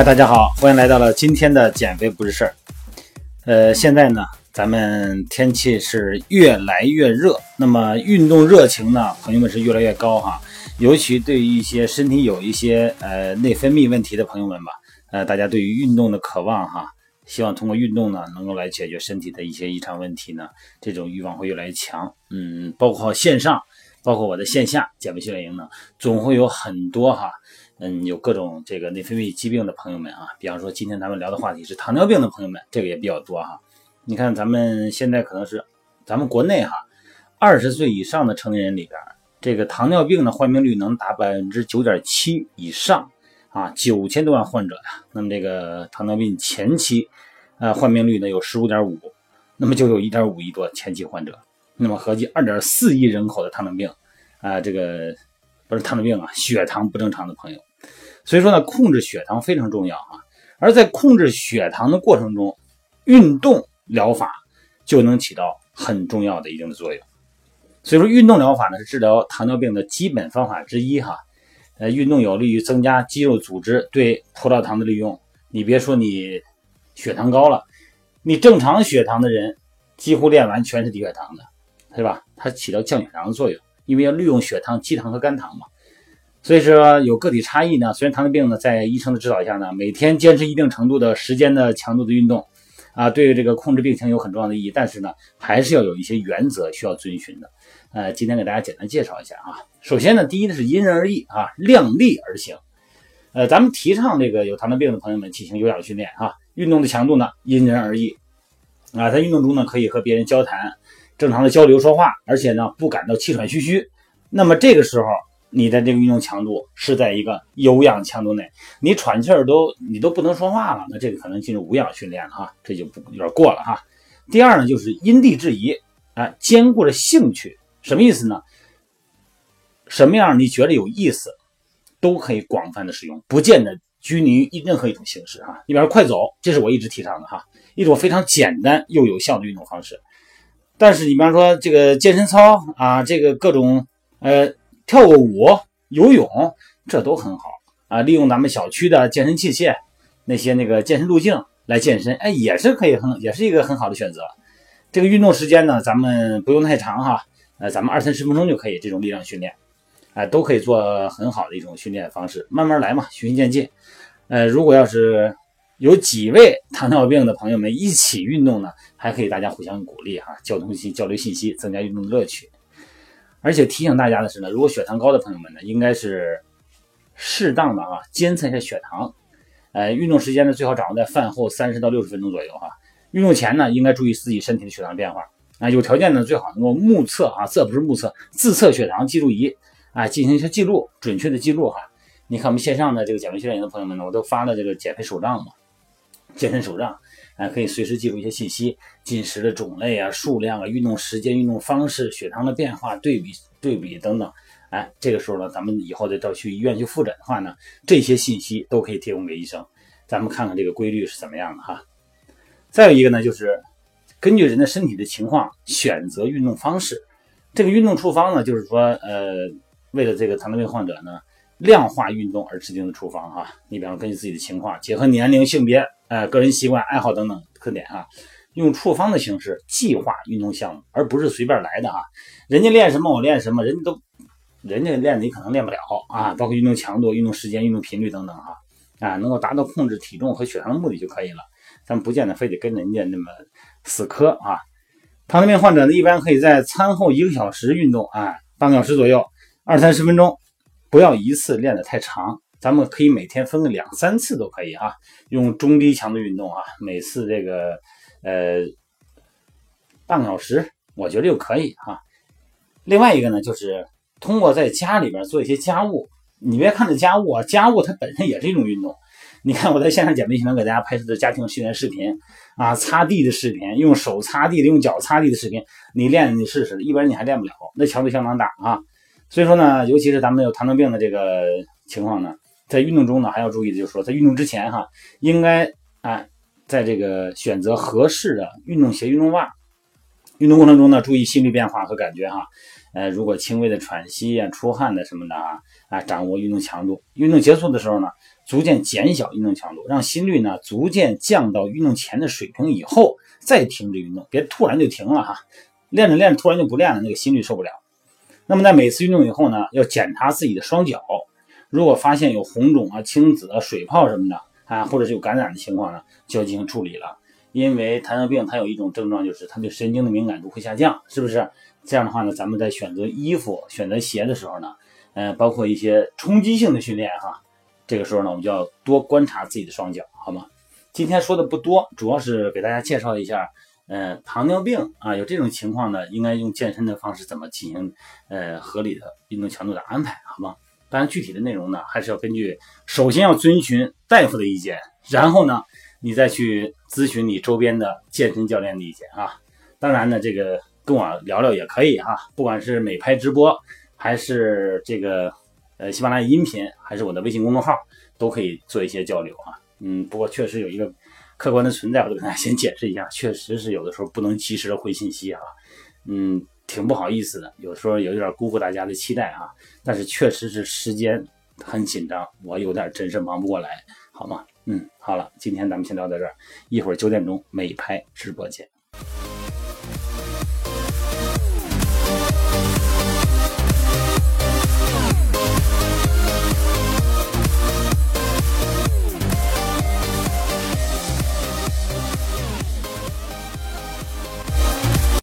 嗨，大家好，欢迎来到了今天的减肥不是事儿。呃，现在呢，咱们天气是越来越热，那么运动热情呢，朋友们是越来越高哈。尤其对于一些身体有一些呃内分泌问题的朋友们吧，呃，大家对于运动的渴望哈，希望通过运动呢，能够来解决身体的一些异常问题呢，这种欲望会越来越强。嗯，包括线上，包括我的线下减肥训练营呢，总会有很多哈。嗯，有各种这个内分泌疾病的朋友们啊，比方说今天咱们聊的话题是糖尿病的朋友们，这个也比较多哈。你看咱们现在可能是咱们国内哈，二十岁以上的成年人里边，这个糖尿病的患病率能达百分之九点七以上啊，九千多万患者呀。那么这个糖尿病前期呃患病率呢有十五点五，那么就有一点五亿多前期患者，那么合计二点四亿人口的糖尿病啊，这个不是糖尿病啊，血糖不正常的朋友。所以说呢，控制血糖非常重要啊。而在控制血糖的过程中，运动疗法就能起到很重要的一定的作用。所以说，运动疗法呢是治疗糖尿病的基本方法之一哈。呃，运动有利于增加肌肉组织对葡萄糖的利用。你别说你血糖高了，你正常血糖的人几乎练完全是低血糖的，对吧？它起到降血糖的作用，因为要利用血糖、肌糖和肝糖嘛。所以说有个体差异呢，虽然糖尿病呢在医生的指导下呢，每天坚持一定程度的时间的强度的运动，啊，对于这个控制病情有很重要的意义。但是呢，还是要有一些原则需要遵循的。呃，今天给大家简单介绍一下啊。首先呢，第一呢是因人而异啊，量力而行。呃，咱们提倡这个有糖尿病的朋友们进行有氧训练啊，运动的强度呢因人而异啊，在运动中呢可以和别人交谈，正常的交流说话，而且呢不感到气喘吁吁。那么这个时候。你的这个运动强度是在一个有氧强度内，你喘气儿都你都不能说话了，那这个可能进入无氧训练了哈，这就不有点过了哈。第二呢，就是因地制宜啊，兼顾着兴趣，什么意思呢？什么样你觉得有意思，都可以广泛的使用，不见得拘泥于任何一种形式哈。你比方说快走，这是我一直提倡的哈，一种非常简单又有效的运动方式。但是你比方说这个健身操啊，这个各种呃。跳个舞、游泳，这都很好啊！利用咱们小区的健身器械，那些那个健身路径来健身，哎，也是可以很，也是一个很好的选择。这个运动时间呢，咱们不用太长哈，呃，咱们二三十分钟就可以这种力量训练，哎，都可以做很好的一种训练方式，慢慢来嘛，循序渐进。呃，如果要是有几位糖尿病的朋友们一起运动呢，还可以大家互相鼓励哈，交通信交流信息，增加运动的乐趣。而且提醒大家的是呢，如果血糖高的朋友们呢，应该是适当的啊，监测一下血糖。呃，运动时间呢，最好掌握在饭后三十到六十分钟左右哈。运动前呢，应该注意自己身体的血糖变化啊。有条件呢，最好能够目测啊，这不是目测，自测血糖记录仪啊，进行一下记录，准确的记录哈。你看我们线上的这个减肥训练营的朋友们呢，我都发了这个减肥手账嘛，健身手账。啊，可以随时记录一些信息，进食的种类啊、数量啊、运动时间、运动方式、血糖的变化、对比、对比等等。哎，这个时候呢，咱们以后再到去医院去复诊的话呢，这些信息都可以提供给医生，咱们看看这个规律是怎么样的哈。再有一个呢，就是根据人的身体的情况选择运动方式。这个运动处方呢，就是说，呃，为了这个糖尿病患者呢，量化运动而制定的处方哈。你比方，根据自己的情况，结合年龄、性别。呃，个人习惯、爱好等等特点啊，用处方的形式计划运动项目，而不是随便来的啊。人家练什么我练什么，人家都，人家练你可能练不了啊。包括运动强度、运动时间、运动频率等等哈，啊，能够达到控制体重和血糖的目的就可以了。咱不见得非得跟人家那么死磕啊。糖尿病患者呢，一般可以在餐后一个小时运动啊，半个小时左右，二三十分钟，不要一次练得太长。咱们可以每天分个两三次都可以啊，用中低强度运动啊，每次这个呃半个小时，我觉得就可以哈。另外一个呢，就是通过在家里边做一些家务，你别看这家务啊，家务它本身也是一种运动。你看我在线上减肥群给大家拍摄的家庭训练视频啊，擦地的视频，用手擦地的，用脚擦地的视频，你练你试试，一般人你还练不了，那强度相当大啊。所以说呢，尤其是咱们有糖尿病的这个情况呢。在运动中呢，还要注意的就是说，在运动之前哈，应该啊，在这个选择合适的运动鞋、运动袜，运动过程中呢，注意心率变化和感觉哈。呃，如果轻微的喘息呀、出汗的什么的啊，啊，掌握运动强度。运动结束的时候呢，逐渐减小运动强度，让心率呢逐渐降到运动前的水平以后，再停止运动，别突然就停了哈。练着练着突然就不练了，那个心率受不了。那么在每次运动以后呢，要检查自己的双脚，如果发现有红肿啊、青紫啊、水泡什么的啊，或者是有感染的情况呢，就要进行处理了。因为糖尿病它有一种症状，就是它对神经的敏感度会下降，是不是？这样的话呢，咱们在选择衣服、选择鞋的时候呢，呃，包括一些冲击性的训练哈，这个时候呢，我们就要多观察自己的双脚，好吗？今天说的不多，主要是给大家介绍一下，呃，糖尿病啊，有这种情况呢，应该用健身的方式怎么进行呃合理的运动强度的安排，好吗？当然，具体的内容呢，还是要根据，首先要遵循大夫的意见，然后呢，你再去咨询你周边的健身教练的意见啊。当然呢，这个。跟我聊聊也可以哈，不管是美拍直播，还是这个呃喜马拉雅音频，还是我的微信公众号，都可以做一些交流啊。嗯，不过确实有一个客观的存在，我就跟大家先解释一下，确实是有的时候不能及时的回信息啊。嗯，挺不好意思的，有时候有点辜负大家的期待啊。但是确实是时间很紧张，我有点真是忙不过来，好吗？嗯，好了，今天咱们先聊到这儿，一会儿九点钟美拍直播见。